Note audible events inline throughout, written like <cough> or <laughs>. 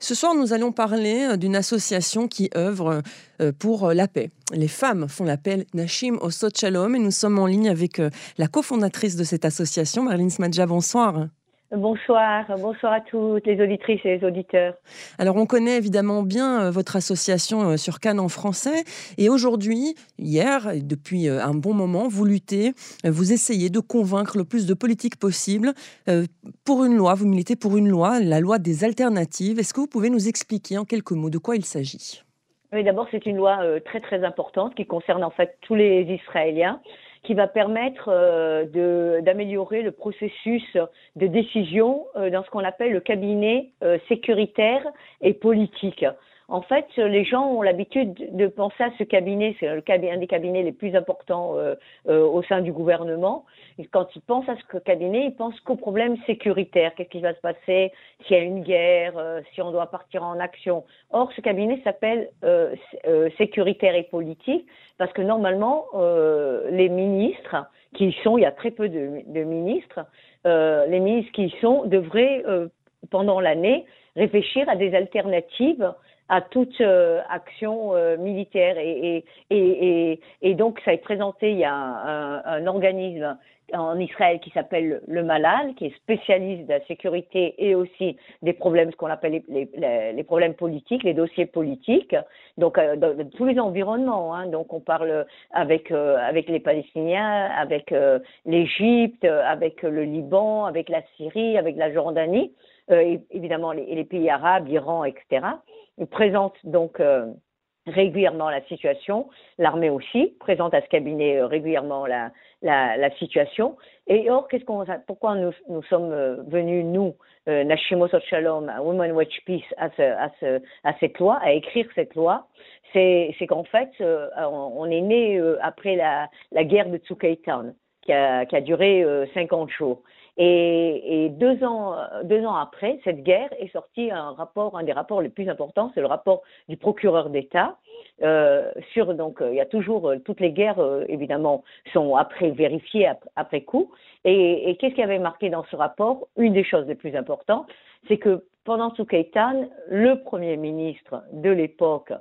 Ce soir, nous allons parler euh, d'une association qui œuvre euh, pour euh, la paix. Les femmes font l'appel Nashim Osot Shalom et nous sommes en ligne avec la cofondatrice de cette association, Marlene Smadja. Bonsoir. Bonsoir, bonsoir à toutes les auditrices et les auditeurs. Alors on connaît évidemment bien euh, votre association euh, sur Cannes en français et aujourd'hui, hier, depuis euh, un bon moment, vous luttez, vous essayez de convaincre le plus de politiques possible pour une loi, vous militez pour une loi, la loi des alternatives. Est-ce que vous pouvez nous expliquer en quelques mots de quoi il s'agit? Oui, d'abord c'est une loi très très importante qui concerne en fait tous les Israéliens qui va permettre euh, d'améliorer le processus de décision euh, dans ce qu'on appelle le cabinet euh, sécuritaire et politique. En fait, les gens ont l'habitude de penser à ce cabinet, c'est un des cabinets les plus importants euh, euh, au sein du gouvernement. Quand ils pensent à ce cabinet, ils pensent qu'aux problèmes sécuritaires. Qu'est-ce qui va se passer s'il y a une guerre, euh, si on doit partir en action? Or, ce cabinet s'appelle sécuritaire et politique parce que normalement, les ministres qui y sont, il y a très peu de ministres, les ministres qui y sont devraient, pendant l'année, réfléchir à des alternatives à toute euh, action euh, militaire. Et, et, et, et, donc, ça est présenté, il y a un, un, organisme en Israël qui s'appelle le Malal, qui est spécialiste de la sécurité et aussi des problèmes, ce qu'on appelle les, les, les, problèmes politiques, les dossiers politiques, donc euh, dans, tous les environnements. Hein. Donc on parle avec avec les Palestiniens, avec l'Égypte, avec le Liban, avec la Syrie, avec la Jordanie, évidemment les, les pays arabes, l'Iran, etc présente donc euh, régulièrement la situation. L'armée aussi présente à ce cabinet euh, régulièrement la, la, la, situation. Et or, qu'est-ce qu'on, pourquoi nous, nous sommes euh, venus, nous, euh, Nashimo Shalom, Women Watch Peace, à, ce, à, ce, à, cette loi, à écrire cette loi, c'est, c'est qu'en fait, on, est né après la, la, guerre de Tsukaitan, qui a, qui a duré 50 jours. Et, deux ans, après cette guerre est sorti un rapport, un des rapports les plus importants, c'est le rapport du procureur d'État euh, sur donc il y a toujours euh, toutes les guerres euh, évidemment sont après vérifiées après, coup. Et, et qu'est-ce qui avait marqué dans ce rapport? Une des choses les plus importantes, c'est que pendant Soukeitan, le premier ministre de l'époque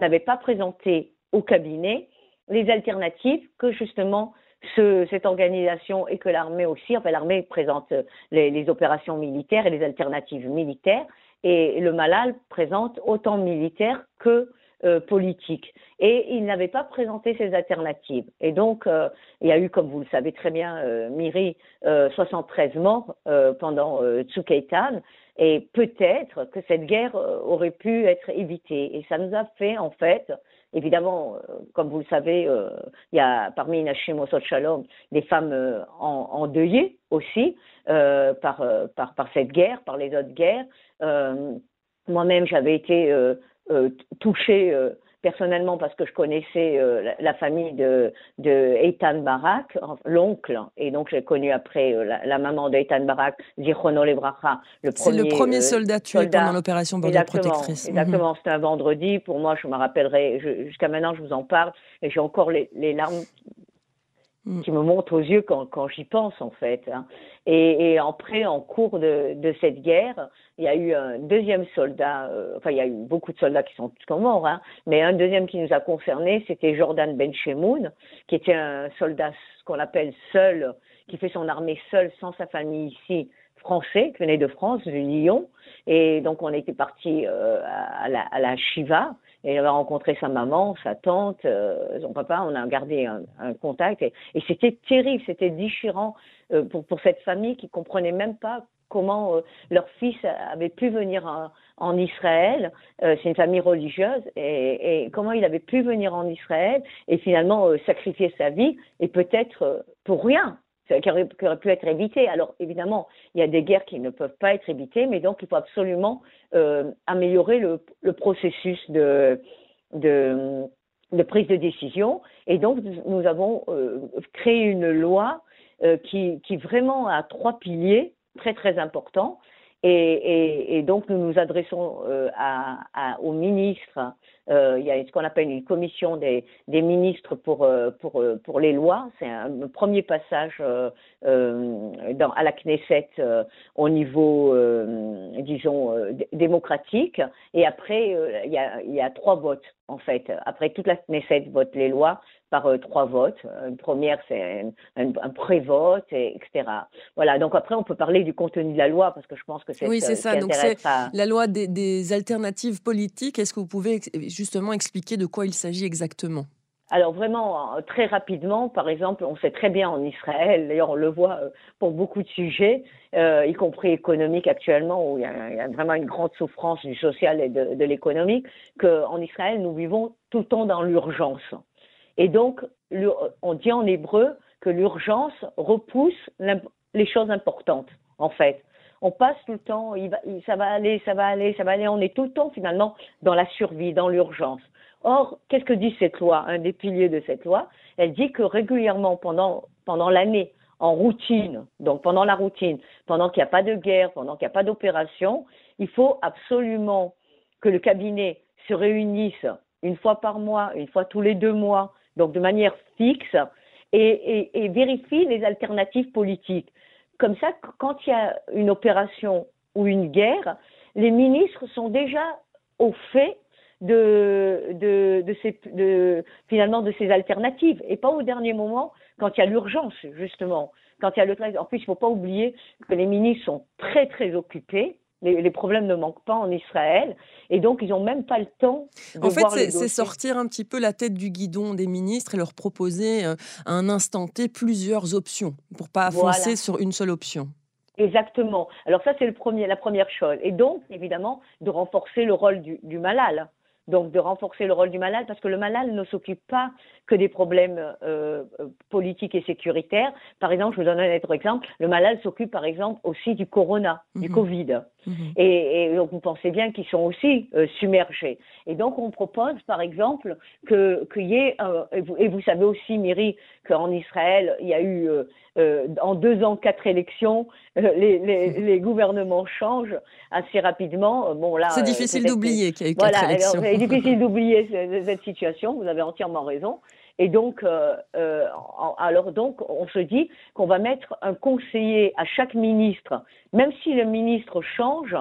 n'avait pas présenté au cabinet les alternatives que justement ce, cette organisation et que l'armée aussi, enfin l'armée présente les, les, opérations militaires et les alternatives militaires, et le Malal présente autant militaire que euh, politique. Et il n'avait pas présenté ces alternatives. Et donc, euh, il y a eu, comme vous le savez très bien, euh, Miri, 73 morts pendant Tsukaitan. Et peut-être que cette guerre aurait pu être évitée. Et ça nous a fait, en fait, Évidemment, euh, comme vous le savez, euh, il y a parmi Nashim Osot Shalom des femmes euh, en, endeuillées aussi par cette guerre, par les autres guerres. Moi-même, j'avais été touchée personnellement parce que je connaissais euh, la, famille de, de Eitan Barak, l'oncle, et donc j'ai connu après euh, la, maman d'Eitan Barak, Zichrono Lebracha, le premier. C'est le premier euh, soldat tué pendant l'opération Bordeaux Protectrice. Exactement, mhm. c'était un vendredi. Pour moi, je me rappellerai, jusqu'à maintenant, je vous en parle, et j'ai encore les, les larmes Mm. qui me monte aux yeux quand, quand j'y pense en fait. Hein. Et, et après, en cours de, de, cette guerre, il y a eu un deuxième soldat, euh, enfin il y a eu beaucoup de soldats qui sont tous morts, hein, mais un deuxième qui nous a concernés, c'était Jordan Ben Shemoun, qui était un soldat, qu'on appelle seul, qui fait son armée seul, sans sa famille ici, français, qui venait de France, de Lyon. Et donc on était parti euh, à, à la Shiva, et elle a rencontré sa maman, sa tante, euh, son papa. On a gardé un, contact et, c'était terrible, c'était déchirant euh, pour, pour cette famille qui comprenait même pas comment euh, leur fils avait pu venir en, Israël. C'est une famille religieuse et, et, comment il avait pu venir en Israël et finalement sacrifier sa vie et peut-être pour rien qui aurait, qui pu être évité. Alors évidemment, il y a des guerres qui ne peuvent pas être évitées, mais donc il faut absolument euh, améliorer le, processus de, prise de décision. Et donc nous avons euh, créé une loi euh, qui vraiment a trois piliers très très importants. Et, donc, nous nous adressons euh, aux ministres. Euh, il y a ce qu'on appelle une commission des, ministres pour, euh, pour, les lois. C'est un premier passage à la Knesset au niveau disons, démocratique. Et après, il y a, y, a, trois votes, en fait. Après, toute la Knesset vote les lois par trois votes. Une première, c'est un, un, pré-vote, etc. Voilà. Donc après, on peut parler du contenu de la loi parce que je pense que c'est oui, c'est ça. Donc c'est la loi des, des alternatives politiques. Est-ce que vous pouvez justement expliquer de quoi il s'agit exactement? Alors vraiment, euh, très rapidement, par exemple, on sait très bien en Israël, d'ailleurs on le voit euh, pour beaucoup de sujets, euh, y compris économiques actuellement, où il y, a, vraiment une grande souffrance du social et de, de l'économique, qu'en Israël, nous vivons tout le temps dans l'urgence. Et donc, on dit en hébreu que l'urgence repousse les choses importantes, en fait. On passe tout le temps, ça va aller, ça va aller, ça va aller, on est tout le temps finalement dans la survie, dans l'urgence. Or, qu'est-ce que dit cette loi Un des piliers de cette loi, elle dit que régulièrement pendant, pendant l'année, en routine, donc pendant la routine, pendant qu'il n'y a pas de guerre, pendant qu'il n'y a pas d'opération, il faut absolument que le cabinet se réunisse une fois par mois, une fois tous les deux mois, donc de manière fixe, et, vérifie les alternatives politiques. Comme ça, quand il y a une opération ou une guerre, les ministres sont déjà au fait de, ces, de, finalement de ces alternatives et pas au dernier moment quand il y a l'urgence justement quand il y a le en plus il faut pas oublier que les ministres sont très très occupés les, les, problèmes ne manquent pas en Israël et donc ils n'ont même pas le temps. De en fait, c'est sortir un petit peu la tête du guidon des ministres et leur proposer euh, à un instant T plusieurs options pour pas avancer sur une seule option. Exactement. Alors ça, c'est le premier, la première chose. Et donc, évidemment, de renforcer le rôle du, du malal donc de renforcer le rôle du malade, parce que le malade ne s'occupe pas que des problèmes euh, euh, politiques et sécuritaires. Par exemple, je vous donne un autre exemple, le malade s'occupe par exemple aussi du corona, du mhm. Covid. Mhm. Et, et, donc vous pensez bien qu'ils sont aussi euh, submergés. Et donc on propose par exemple que qu'il y ait, et, vous, et, vous, savez aussi, Myri, qu'en Israël, il y a eu en deux ans quatre élections, les, les, <laughs> les, gouvernements changent assez rapidement. Bon là, c'est difficile d'oublier qu'il y a eu quatre élections. C'est difficile d'oublier cette situation. Vous avez entièrement raison. Et donc, euh, euh, alors donc, on se dit qu'on va mettre un conseiller à chaque ministre, même si le ministre change,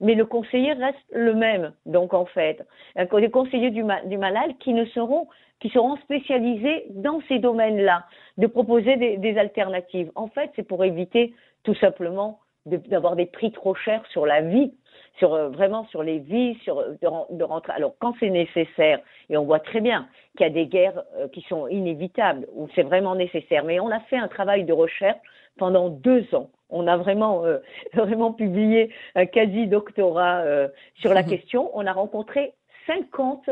mais le conseiller reste le même. Donc, en fait, des conseillers du, malade qui ne seront qui seront spécialisés dans ces domaines-là, de proposer des alternatives. En fait, c'est pour éviter tout simplement d'avoir des prix trop chers sur la vie sur euh, vraiment sur les vies, sur de, rentrer. Alors quand c'est nécessaire, et on voit très bien qu'il y a des guerres euh, qui sont inévitables où c'est vraiment nécessaire. Mais on a fait un travail de recherche pendant deux ans. On a vraiment euh, <laughs> vraiment publié un quasi doctorat sur la <laughs> question. On a rencontré 50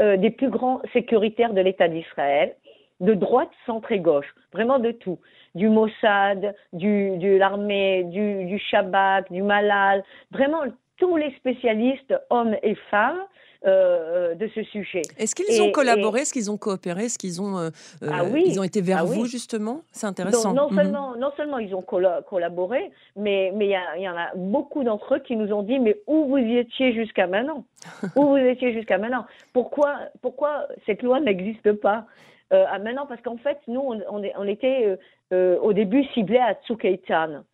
des plus grands sécuritaires de l'État d'Israël de droite, centre et gauche, vraiment de tout, du Mossad, du, de l'armée, du, du Shabak, du Malal, vraiment tous les spécialistes, hommes et femmes, euh, de ce sujet. Est-ce qu'ils ont collaboré, est-ce qu'ils ont coopéré, est-ce qu'ils ont, euh, ah oui. ils ont été vers ah vous justement? C'est intéressant. non, mhm. seulement, non seulement ils ont collaboré, mais mais il y, en a beaucoup d'entre eux qui nous ont dit mais où vous y étiez jusqu'à maintenant? <laughs> Où vous étiez jusqu'à maintenant? Pourquoi pourquoi cette loi n'existe pas? Euh, à maintenant Parce qu'en fait, nous on, on, on était au début ciblés à Tsukeitan,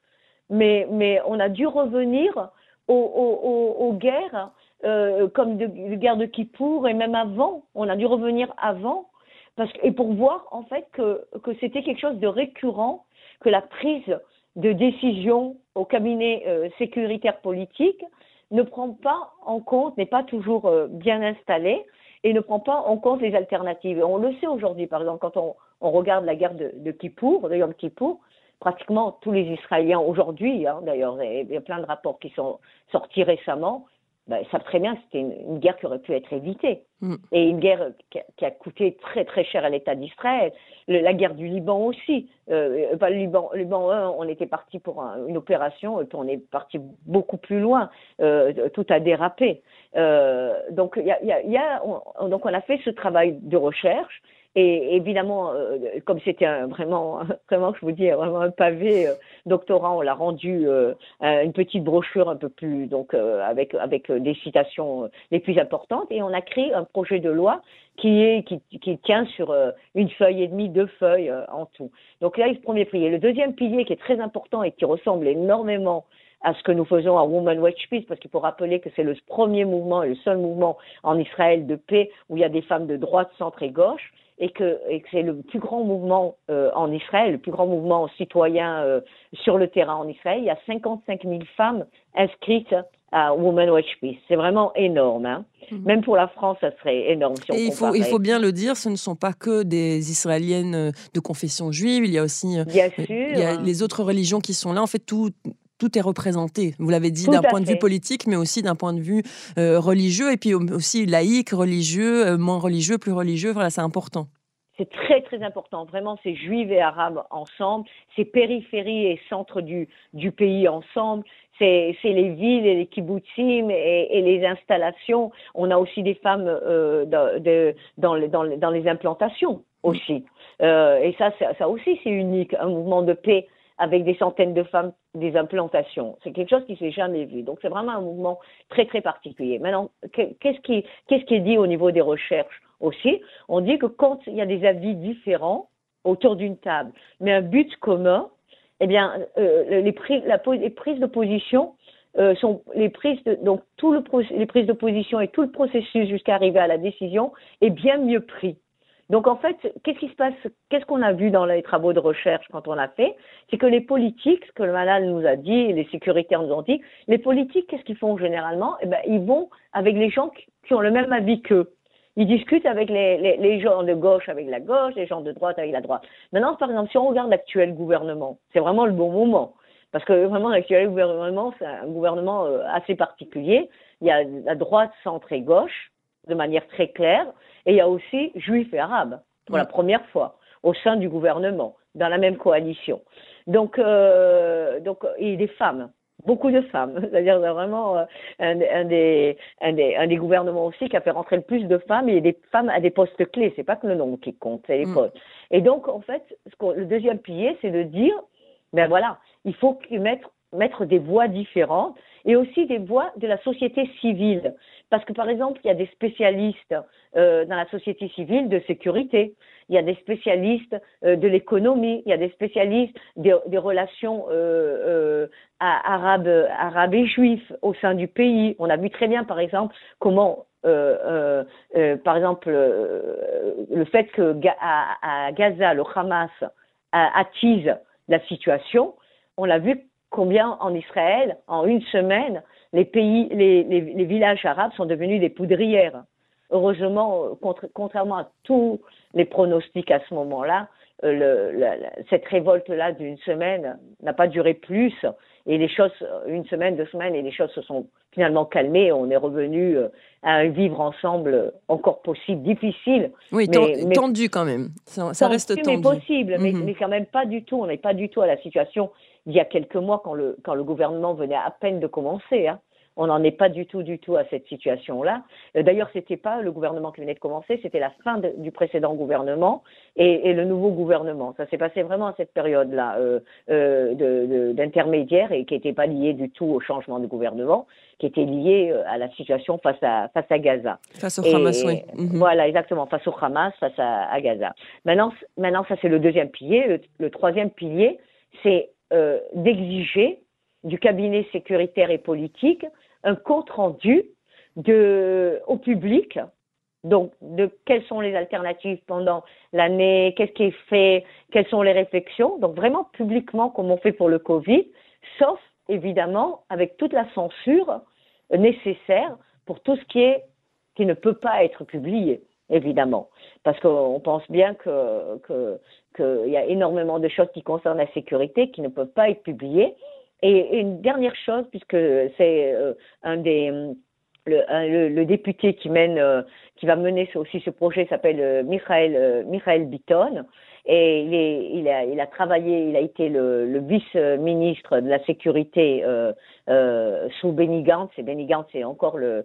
mais mais on a dû revenir aux, guerres, euh, comme de, de guerre de Kippour et même avant. On a dû revenir avant parce et pour voir en fait que, que c'était quelque chose de récurrent, que la prise de décision au cabinet euh, sécuritaire politique ne prend pas en compte, n'est pas toujours euh, bien installée et ne prend pas en compte les alternatives. on le sait aujourd'hui, par exemple, quand on, regarde la guerre de, de Kippour, de Yom Kippour, pratiquement tous les Israéliens aujourd'hui, hein, d'ailleurs, il y a plein de rapports qui sont sortis récemment, ben, savent très bien que c'était une, guerre qui aurait pu être évitée. Mm. Et une guerre qui a, coûté très très cher à l'État d'Israël. La guerre du Liban aussi. Euh, le Liban, le Liban on était parti pour une opération puis on est parti beaucoup plus loin. Euh, tout a dérapé. Euh, donc, on, a fait ce travail de recherche et évidemment, comme c'était vraiment, <laughs> vraiment, je vous dis, vraiment un pavé euh, doctorat, on l'a rendu une petite brochure un peu plus, donc avec avec des citations les plus importantes, et on a créé un projet de loi qui est qui, qui tient sur une feuille et demie, deux feuilles en tout. Donc là, il le premier pilier. Le deuxième pilier qui est très important et qui ressemble énormément à ce que nous faisons à Women Watch Peace, parce qu'il faut rappeler que c'est le premier mouvement et le seul mouvement en Israël de paix où il y a des femmes de droite, centre et gauche, et que, c'est le plus grand mouvement euh, en Israël, le plus grand mouvement citoyen euh, sur le terrain en Israël. Il y a 55 000 femmes inscrites à Women Watch Peace. C'est vraiment énorme. Hein. Mhm. Même pour la France, ça serait énorme. Si Et il, faut, il faut bien le dire, ce ne sont pas que des Israéliennes euh, de confession juive. Il y a aussi bien sûr. Il y a les autres religions qui sont là. En fait, tout, tout est représenté. Vous l'avez dit d'un point de vue politique, mais aussi d'un point de vue euh, religieux, et puis aussi laïque, religieux, euh, moins religieux, plus religieux. Voilà, c'est important. C'est très très important. Vraiment, c'est juifs et arabes ensemble, c'est périphérie et centre du, du pays ensemble, c'est les villes et les kibbutzim et, les installations. On a aussi des femmes euh, dans, dans, les implantations aussi. et ça, ça aussi, c'est unique, un mouvement de paix avec des centaines de femmes, des implantations. C'est quelque chose qui s'est jamais vu. Donc c'est vraiment un mouvement très très particulier. Maintenant, qu'est-ce qui, qu'est-ce qui est dit au niveau des recherches aussi? On dit que quand il y a des avis différents autour d'une table, mais un but commun, eh bien, euh, les, prises, la, de position euh, sont les prises de, donc tout le les prises de position et tout le processus jusqu'à arriver à la décision est bien mieux pris. Donc en fait, qu'est-ce qui se passe Qu'est-ce qu'on a vu dans les travaux de recherche quand on a fait? C'est que les politiques, ce que le malade nous a dit, les sécuritaires nous ont dit, les politiques, qu'est-ce qu'ils font généralement? Eh ben, ils vont avec les gens qui ont le même avis qu'eux. Ils discutent avec les, les, les, gens de gauche avec la gauche, les gens de droite avec la droite. Maintenant, par exemple, si on regarde l'actuel gouvernement, c'est vraiment le bon moment. Parce que vraiment, l'actuel gouvernement, c'est un gouvernement euh, assez particulier. Il y a la droite, centre et gauche, de manière très claire. Et il y a aussi juifs et arabes, pour la première fois, au sein du gouvernement, dans la même coalition. Donc, euh, donc et des femmes, beaucoup de femmes. <laughs> C'est-à-dire vraiment euh, un, un, des, un, des, un, des, gouvernements aussi qui a fait rentrer le plus de femmes et des femmes à des postes clés. C'est pas que le nombre qui compte, c'est les mm. postes. Et donc, en fait, ce le deuxième pilier, c'est de dire, ben voilà, il faut mettre, mettre des voix différentes et aussi des voix de la société civile. Parce que, par exemple, il y a des spécialistes euh, dans la société civile de sécurité, il y a des spécialistes euh, de l'économie, il y a des spécialistes des, des relations euh, arabes, arabes et juifs au sein du pays. On a vu très bien, par exemple, comment par exemple, le fait que à, Gaza, le Hamas attise la situation, on l'a vu combien en Israël, en une semaine, les pays, les, les, villages arabes sont devenus des poudrières. Heureusement, contrairement à tous les pronostics à ce moment-là, euh, le, cette révolte-là d'une semaine n'a pas duré plus et les choses, une semaine, deux semaines, et les choses se sont finalement calmées. On est revenu euh, à un vivre ensemble encore possible, difficile. Oui, mais, tendu quand même. Ça, reste tendu. Mais possible, mais, mhm. mais, quand même pas du tout. On n'est pas du tout à la situation il y a quelques mois quand le, quand le gouvernement venait à peine de commencer. Hein. On n'en est pas du tout, du tout à cette situation-là. Euh, d'ailleurs, c'était pas le gouvernement qui venait de commencer, c'était la fin du précédent gouvernement et, et, le nouveau gouvernement. Ça s'est passé vraiment à cette période-là euh, euh, d'intermédiaire et qui n'était pas lié du tout au changement de gouvernement, qui était lié euh, à la situation face à face à Gaza. Face au Hamas, oui. Mhm. Voilà, exactement, face au Hamas, face à, à Gaza. Maintenant, maintenant, ça c'est le deuxième pilier. le troisième pilier, c'est euh, d'exiger du cabinet sécuritaire et politique un compte rendu au public, donc de quelles sont les alternatives pendant l'année, qu'est-ce qui est fait, quelles sont les réflexions, donc vraiment publiquement comme on fait pour le Covid, sauf évidemment avec toute la censure nécessaire pour tout ce qui est qui ne peut pas être publié évidemment, parce qu'on pense bien que qu'il y a énormément de choses qui concernent la sécurité qui ne peuvent pas être publiées. Et, une dernière chose, puisque c'est euh, un des le, le, député qui mène, euh, qui va mener aussi ce projet s'appelle euh, Michael, Michael Bitton. Et il, est, il, a, il a travaillé, il a été le, le vice-ministre de la sécurité euh, euh, sous Benny Gantz. Et Benny Gantz est encore le,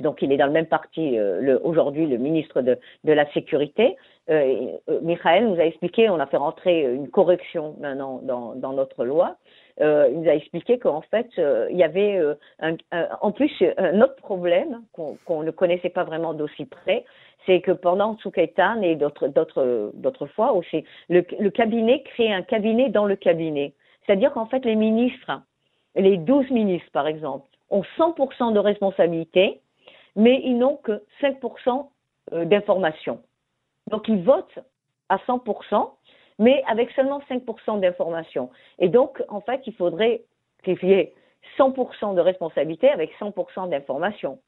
donc il est dans le même parti euh, aujourd'hui, le ministre de, de la sécurité. Euh, Michael nous a expliqué, on a fait rentrer une correction maintenant dans, dans notre loi. Euh, il nous a expliqué qu'en fait, euh, il y avait un, en plus un autre problème qu'on ne connaissait pas vraiment d'aussi près, c'est que pendant Tsukaitan et d'autres, fois aussi, le, cabinet crée un cabinet dans le cabinet. C'est-à-dire qu'en fait, les ministres les 12 ministres, par exemple, ont 100% de responsabilité, mais ils n'ont que 5% euh, d'informations. Donc, ils votent à 100%, mais avec seulement 5% d'informations. Et donc, en fait, il faudrait qu'il y ait 100% de responsabilité avec 100% d'informations.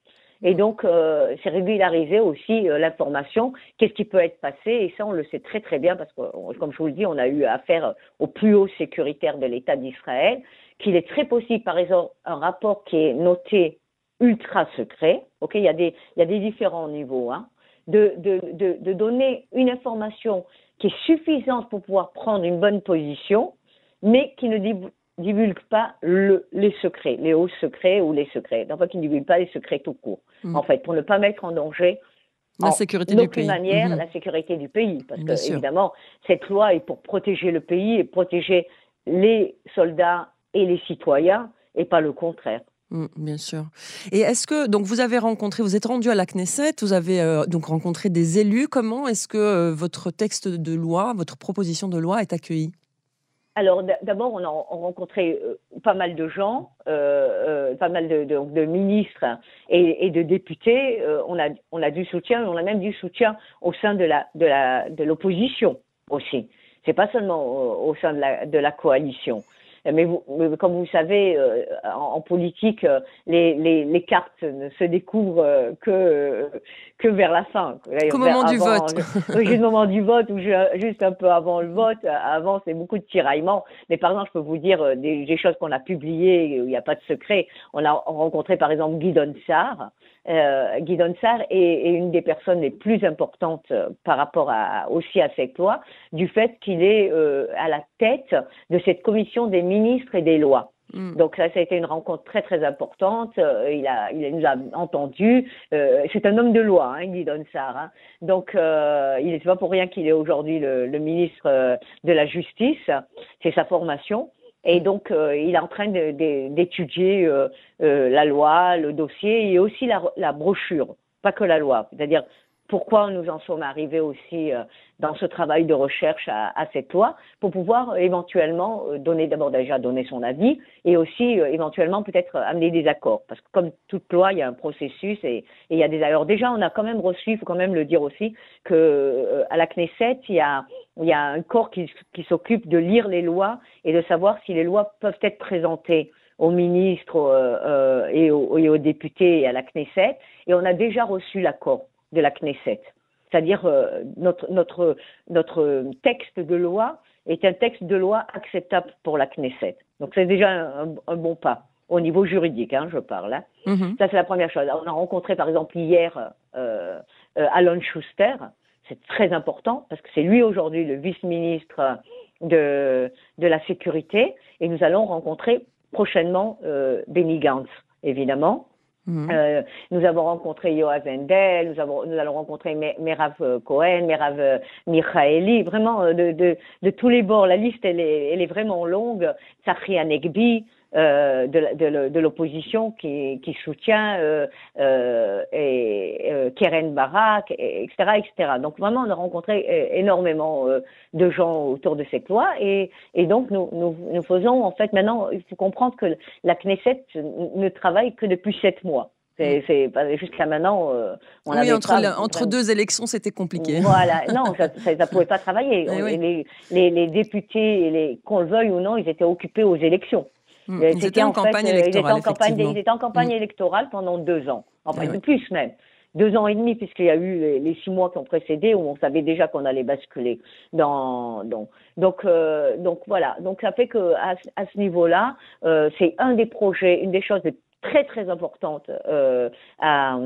Et donc, euh, c'est régulariser aussi euh, l'information, qu'est-ce qui peut être passé, et ça, on le sait très très bien, parce que, comme je vous le dis, on a eu affaire au plus haut sécuritaire de l'État d'Israël, qu'il est très possible, par exemple, un rapport qui est noté ultra secret, ok, il y a des, il y a des différents niveaux, hein, de, de, de, de donner une information qui est suffisante pour pouvoir prendre une bonne position, mais qui ne divulgue pas le, les secrets, les hauts secrets ou les secrets. Enfin, qui ne divulgue pas les secrets tout court. Mm. En fait, pour ne pas mettre en danger la sécurité du pays. manière mm-hmm. la sécurité du pays. Parce que, évidemment, cette loi est pour protéger le pays et protéger les soldats et les citoyens et pas le contraire. Mm, bien sûr. Et est-ce que donc vous avez rencontré, vous êtes rendu à la Knesset, vous avez euh, donc rencontré des élus. Comment est-ce que euh, votre texte de loi, votre proposition de loi est accueillie? Alors d'abord, on a rencontré euh, pas mal de gens, pas mal de, ministres et, de députés. on a on a du soutien, on a même du soutien au sein de la de la de l'opposition aussi. C'est pas seulement au, sein de la de la coalition. Mais, vous, comme vous savez, euh, en, politique, euh, les, les, les, cartes ne se découvrent euh, que, que vers la fin. Au moment du vote. <laughs> juste au moment du vote ou juste un peu avant le vote. Avant, c'est beaucoup de tiraillements. Mais par exemple, je peux vous dire des, des choses qu'on a publiées où il n'y a pas de secret. On a rencontré par exemple Guy Donsard, euh, Guy Donsard est, une des personnes les plus importantes euh, par rapport à, aussi à cette loi, du fait qu'il est euh, à la tête de cette commission des ministres et des lois. Mm. Donc ça, ça a été une rencontre très très importante. il, a, il nous a entendu. c'est un homme de loi, hein, Guy Donsard. Hein. Donc il n'est pas pour rien qu'il est aujourd'hui le, le, ministre de la Justice. C'est sa formation. Et donc, euh, il est en train d'étudier euh, euh, la loi, le dossier et aussi la, la brochure, pas que la loi. C'est-à-dire pourquoi nous en sommes arrivés aussi euh, dans ce travail de recherche à, à cette loi, pour pouvoir euh, éventuellement euh, donner d'abord déjà donner son avis et aussi éventuellement peut-être amener des accords. Parce que comme toute loi, il y a un processus et, et il y a des alors déjà on a quand même reçu, il faut quand même le dire aussi, que à la Knesset il y a il y a un corps qui, qui s'occupe de lire les lois et de savoir si les lois peuvent être présentées aux ministres euh, et, aux, et, aux, députés et à la Knesset, et on a déjà reçu l'accord de la Knesset. C'est-à-dire euh, notre, notre, notre texte de loi est un texte de loi acceptable pour la Knesset. Donc c'est déjà un, bon pas au niveau juridique, hein, je parle. Hein. Mm-hmm. Ça c'est la première chose. On a rencontré par exemple hier euh, euh Alan Schuster. C'est très important parce que c'est lui aujourd'hui le vice-ministre de, de la sécurité et nous allons rencontrer prochainement euh, Benny Gantz, évidemment. Mhm. Euh, nous avons rencontré Yoav Wendel, nous, avons, nous allons rencontrer Merav euh, Cohen, Merav euh, Michaeli, vraiment de, de, de, tous les bords. La liste, elle est, elle est vraiment longue. Sahri Anegbi, euh, de, l'opposition qui, qui, soutient euh, euh, et, Keren Barak, etc., etc. Donc vraiment, on a rencontré énormément de gens autour de cette loi et, et donc nous, nous, nous, faisons en fait maintenant, il faut comprendre que la Knesset ne travaille que depuis sept mois. C'est jusqu'à maintenant. on oui, entre, entre deux élections, c'était compliqué. Voilà, <laughs> non, ça ne pouvait pas travailler. Les, les, les, députés, les, qu'on le veuille ou non, ils étaient occupés aux élections. Hmm. Ils étaient en, campagne électorale. Ils étaient en campagne, hmm. électorale pendant deux ans, enfin ah plus même. Deux ans et demi, puisqu'il y a eu les, six mois qui ont précédé, où on savait déjà qu'on allait basculer dans. dans donc, euh, donc voilà. Donc ça fait que à, à ce niveau-là, euh, c'est un des projets, une des choses les très très importante euh, à,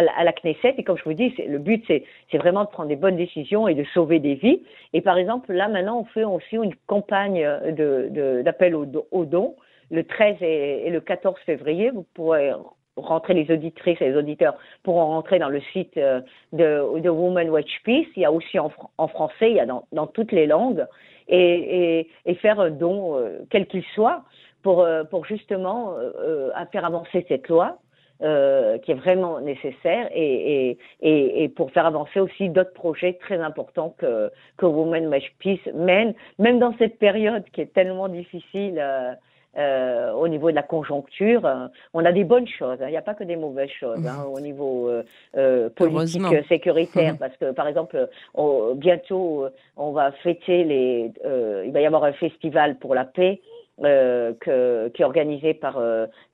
la Knesset. Et comme je vous dis, le but c'est, vraiment de prendre des bonnes décisions et de sauver des vies. Et par exemple, là maintenant, on fait aussi une campagne de, de, d'appel aux, dons le 13 et, le 14 février. Vous pourrez rentrer les auditrices et les auditeurs pourront rentrer dans le site euh, de, de Women Watch Peace. Il y a aussi en, en français, il y a dans, toutes les langues. Et, faire un don, euh, quel qu'il soit, pour, euh, pour justement euh, euh, faire avancer cette loi. Euh, qui est vraiment nécessaire et, et, et, pour faire avancer aussi d'autres projets très importants que, que Women Match Peace mène, même dans cette période qui est tellement difficile euh, au niveau de la conjoncture, euh, on a des bonnes choses. Hein. Il n'y a pas que des mauvaises choses hein, au niveau euh, politique, sécuritaire. Parce que, par exemple, bientôt, on va fêter les. il va y avoir un festival pour la paix. Que, qui est organisé par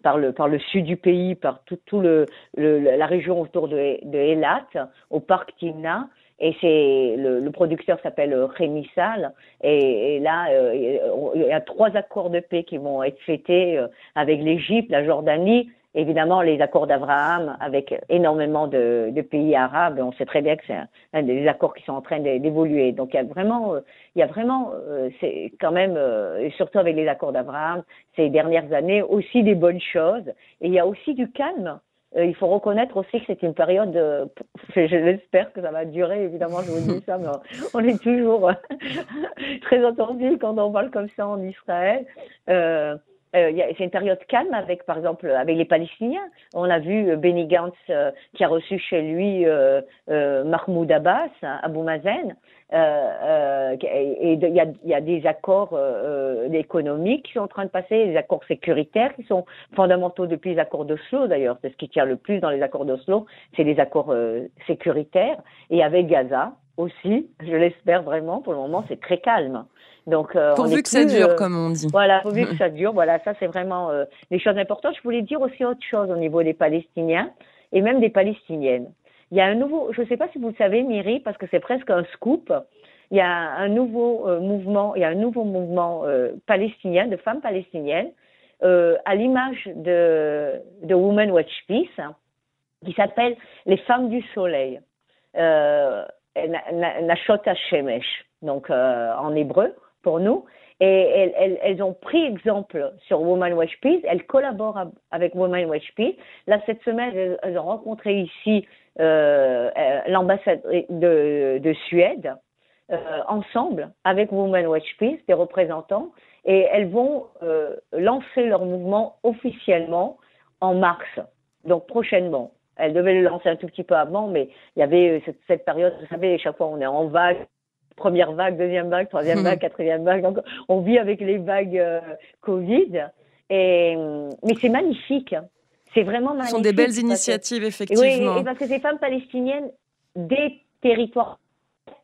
par le par le sud du pays, par tout, tout le, la région autour de, de Elat, au parc Timna, et c'est le, le, producteur s'appelle euh, Rémi Sall et, et là euh, il y a trois accords de paix qui vont être fêtés euh, avec l'Égypte, la Jordanie, évidemment les accords d'Abraham avec énormément de, de, pays arabes. On sait très bien que c'est un, des accords qui sont en train d'évoluer. Donc il y a vraiment, il y a vraiment, c'est quand même, et surtout avec les accords d'Abraham ces dernières années aussi des bonnes choses. Et il y a aussi du calme euh, il faut reconnaître aussi que c'est une période, euh, <laughs> je l'espère que ça va durer, évidemment, je vous dis ça, mais on est toujours euh, <laughs> très attendu quand on parle comme ça en Israël. Euh, c'est une période calme avec, par exemple, avec les Palestiniens. On a vu Benny Gantz qui a reçu chez lui Mahmoud Abbas, Abou Mazen. Euh, et il y a, y a, des accords euh, économiques qui sont en train de passer, des accords sécuritaires qui sont fondamentaux depuis les accords d'Oslo d'ailleurs. C'est ce qui tient le plus dans les accords d'Oslo, c'est les accords euh, sécuritaires. Et avec Gaza aussi, je l'espère vraiment. Pour le moment, c'est très calme. Donc, pourvu que ça dure, comme on dit. Voilà, pourvu que ça dure. Voilà, ça c'est vraiment des choses importantes. Je voulais dire aussi autre chose au niveau des Palestiniens et même des Palestiniennes. Il y a un nouveau, je ne sais pas si vous le savez, Miri, parce que c'est presque un scoop. Il y a un nouveau euh, mouvement, il y a un nouveau mouvement euh, palestinien de femmes palestiniennes, euh, à l'image de, de Women Watch Peace, qui s'appelle les femmes du soleil, euh, Nashot Shemesh, donc en hébreu pour nous. Et elles, ont pris exemple sur Women Watch Peace, elles collaborent avec Women Watch Peace. Là, cette semaine, elles, ont rencontré ici euh, euh, l'ambassade de, de, Suède, euh, ensemble avec Women Watch Peace, des représentants, et elles vont euh, lancer leur mouvement officiellement en mars, donc prochainement. Elles devaient le lancer un tout petit peu avant, mais il y avait cette, cette période, vous savez, chaque fois on est en vague, première vague, deuxième vague, troisième vague, <laughs> quatrième vague. Donc, on vit avec les vagues euh, Covid. Et, mais c'est magnifique. C'est vraiment magnifique. Ce sont des belles initiatives, effectivement. Oui, et parce que ces femmes palestiniennes des territoires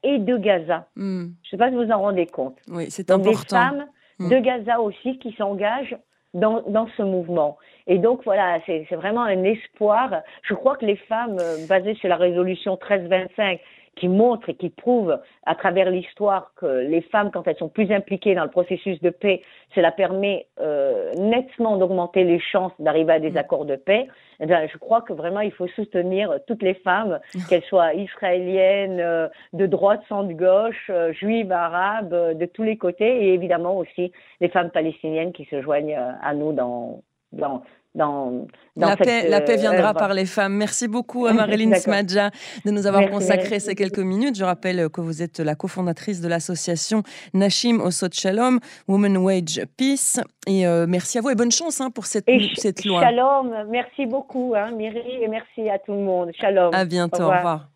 et de Gaza. Hmm. Je ne sais pas si vous en rendez compte. Oui, c'est important. Des femmes hmm. de Gaza aussi qui s'engagent dans, dans, ce mouvement. Et donc voilà, c'est vraiment un espoir. Je crois que les femmes euh, basées sur la résolution 1325 qui montre et qui prouve à travers l'histoire que les femmes, quand elles sont plus impliquées dans le processus de paix, cela permet euh, nettement d'augmenter les chances d'arriver à des mm. accords de paix. Eh bien, je crois que vraiment il faut soutenir toutes les femmes, <laughs> qu'elles soient israéliennes, euh, de droite, centre, gauche, euh, juives, arabes, euh, de tous les côtés, et évidemment aussi les femmes palestiniennes qui se joignent à nous dans, dans, dans, la, paix, la, paix, viendra par les femmes. Merci beaucoup <laughs> à Marilyn Smadja de nous avoir consacré ces quelques minutes. Je rappelle que vous êtes la cofondatrice de l'association Nashim Osot Shalom, Women Wage Peace. Et euh, merci à vous et bonne chance hein, pour cette, cette loi. Shalom, merci beaucoup, hein, et merci à tout le monde. Shalom. À bientôt, au revoir.